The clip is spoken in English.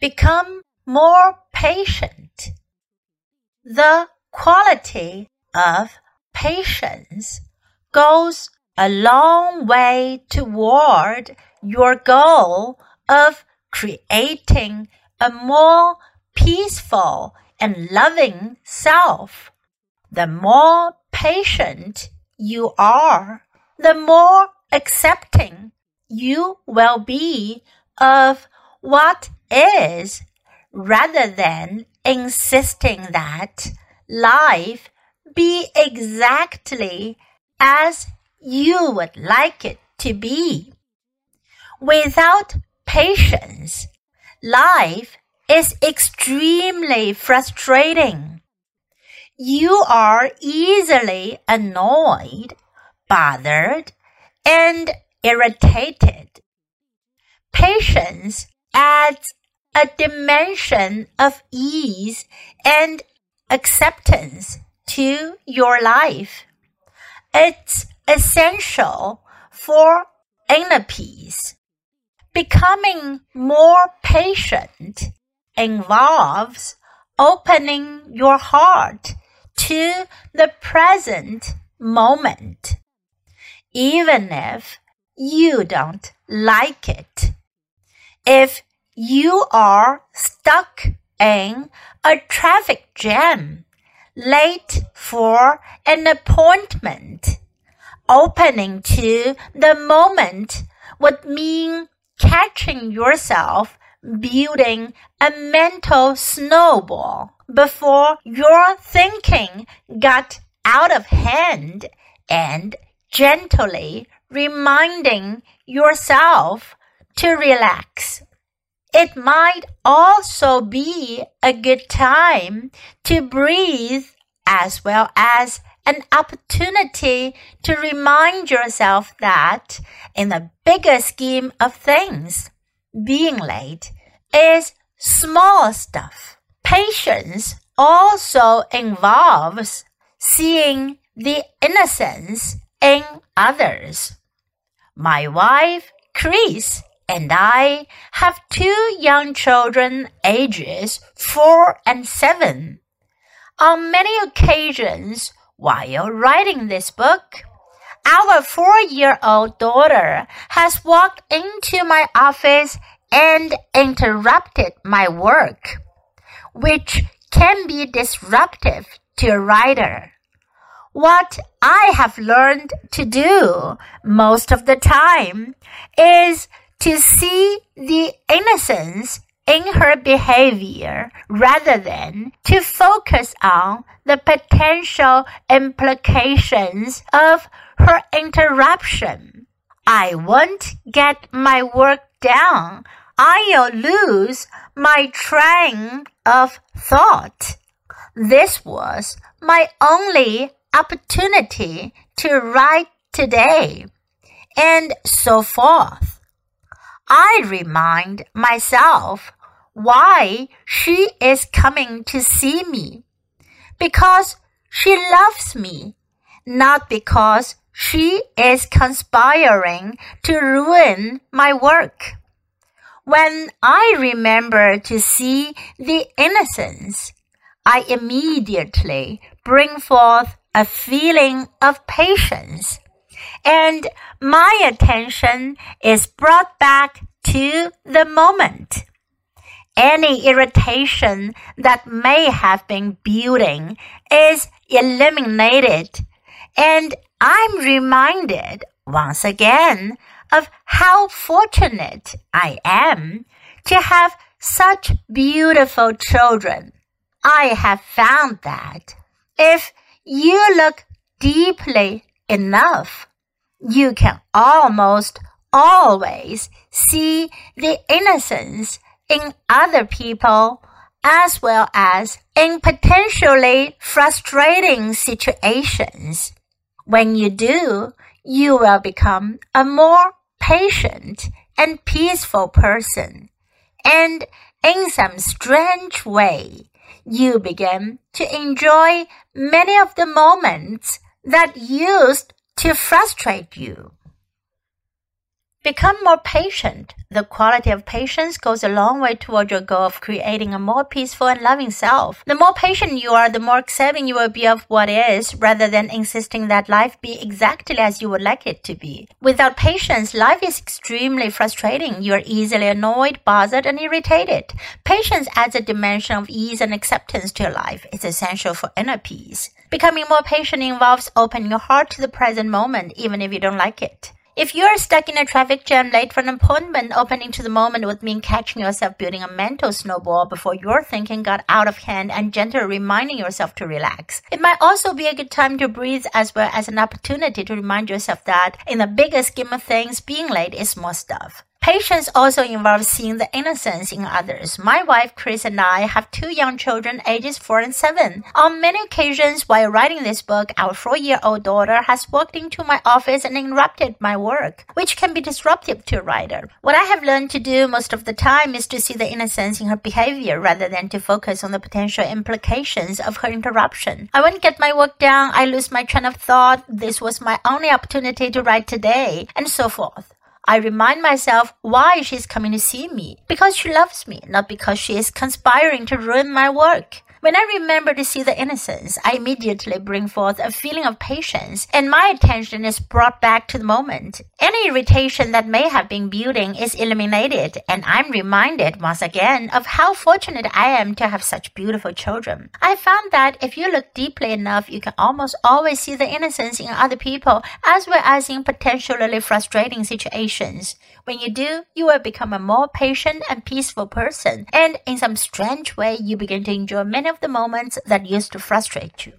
become more patient. The quality of patience goes a long way toward your goal of creating a more peaceful and loving self. The more patient you are, the more accepting you will be of what is rather than insisting that life be exactly as you would like it to be. Without patience, life is extremely frustrating. You are easily annoyed, bothered, and irritated. Patience adds a dimension of ease and acceptance to your life. It's essential for inner peace. Becoming more patient involves opening your heart to the present moment, even if you don't like it. If you are stuck in a traffic jam, late for an appointment, opening to the moment would mean catching yourself building a mental snowball before your thinking got out of hand and gently reminding yourself to relax. It might also be a good time to breathe as well as an opportunity to remind yourself that in the bigger scheme of things, being late is small stuff. Patience also involves seeing the innocence in others. My wife, Kris, and I have two young children ages four and seven. On many occasions, while writing this book, our four year old daughter has walked into my office and interrupted my work, which can be disruptive to a writer. What I have learned to do most of the time is to see the innocence in her behavior rather than to focus on the potential implications of her interruption. I won't get my work done. I'll lose my train of thought. This was my only opportunity to write today, and so forth. I remind myself why she is coming to see me. Because she loves me, not because she is conspiring to ruin my work. When I remember to see the innocence, I immediately bring forth a feeling of patience, and my attention is brought back to the moment any irritation that may have been building is eliminated. And I'm reminded once again of how fortunate I am to have such beautiful children. I have found that if you look deeply enough, you can almost always see the innocence in other people as well as in potentially frustrating situations. When you do, you will become a more patient and peaceful person. And in some strange way, you begin to enjoy many of the moments that used to frustrate you. Become more patient. The quality of patience goes a long way toward your goal of creating a more peaceful and loving self. The more patient you are, the more accepting you will be of what is, rather than insisting that life be exactly as you would like it to be. Without patience, life is extremely frustrating. You are easily annoyed, bothered, and irritated. Patience adds a dimension of ease and acceptance to your life. It's essential for inner peace. Becoming more patient involves opening your heart to the present moment, even if you don't like it. If you are stuck in a traffic jam late for an appointment, opening to the moment would mean catching yourself building a mental snowball before your thinking got out of hand and gently reminding yourself to relax. It might also be a good time to breathe as well as an opportunity to remind yourself that in the bigger scheme of things, being late is small stuff. Patience also involves seeing the innocence in others. My wife Kris and I have two young children ages 4 and 7. On many occasions while writing this book, our 4-year-old daughter has walked into my office and interrupted my work, which can be disruptive to a writer. What I have learned to do most of the time is to see the innocence in her behavior rather than to focus on the potential implications of her interruption. I won't get my work done, I lose my train of thought, this was my only opportunity to write today, and so forth. I remind myself why she's coming to see me. Because she loves me, not because she is conspiring to ruin my work. When I remember to see the innocence, I immediately bring forth a feeling of patience, and my attention is brought back to the moment. Any irritation that may have been building is eliminated, and I'm reminded once again of how fortunate I am to have such beautiful children. I found that if you look deeply enough, you can almost always see the innocence in other people as well as in potentially frustrating situations. When you do, you will become a more patient and peaceful person, and in some strange way, you begin to enjoy many the moments that used to frustrate you.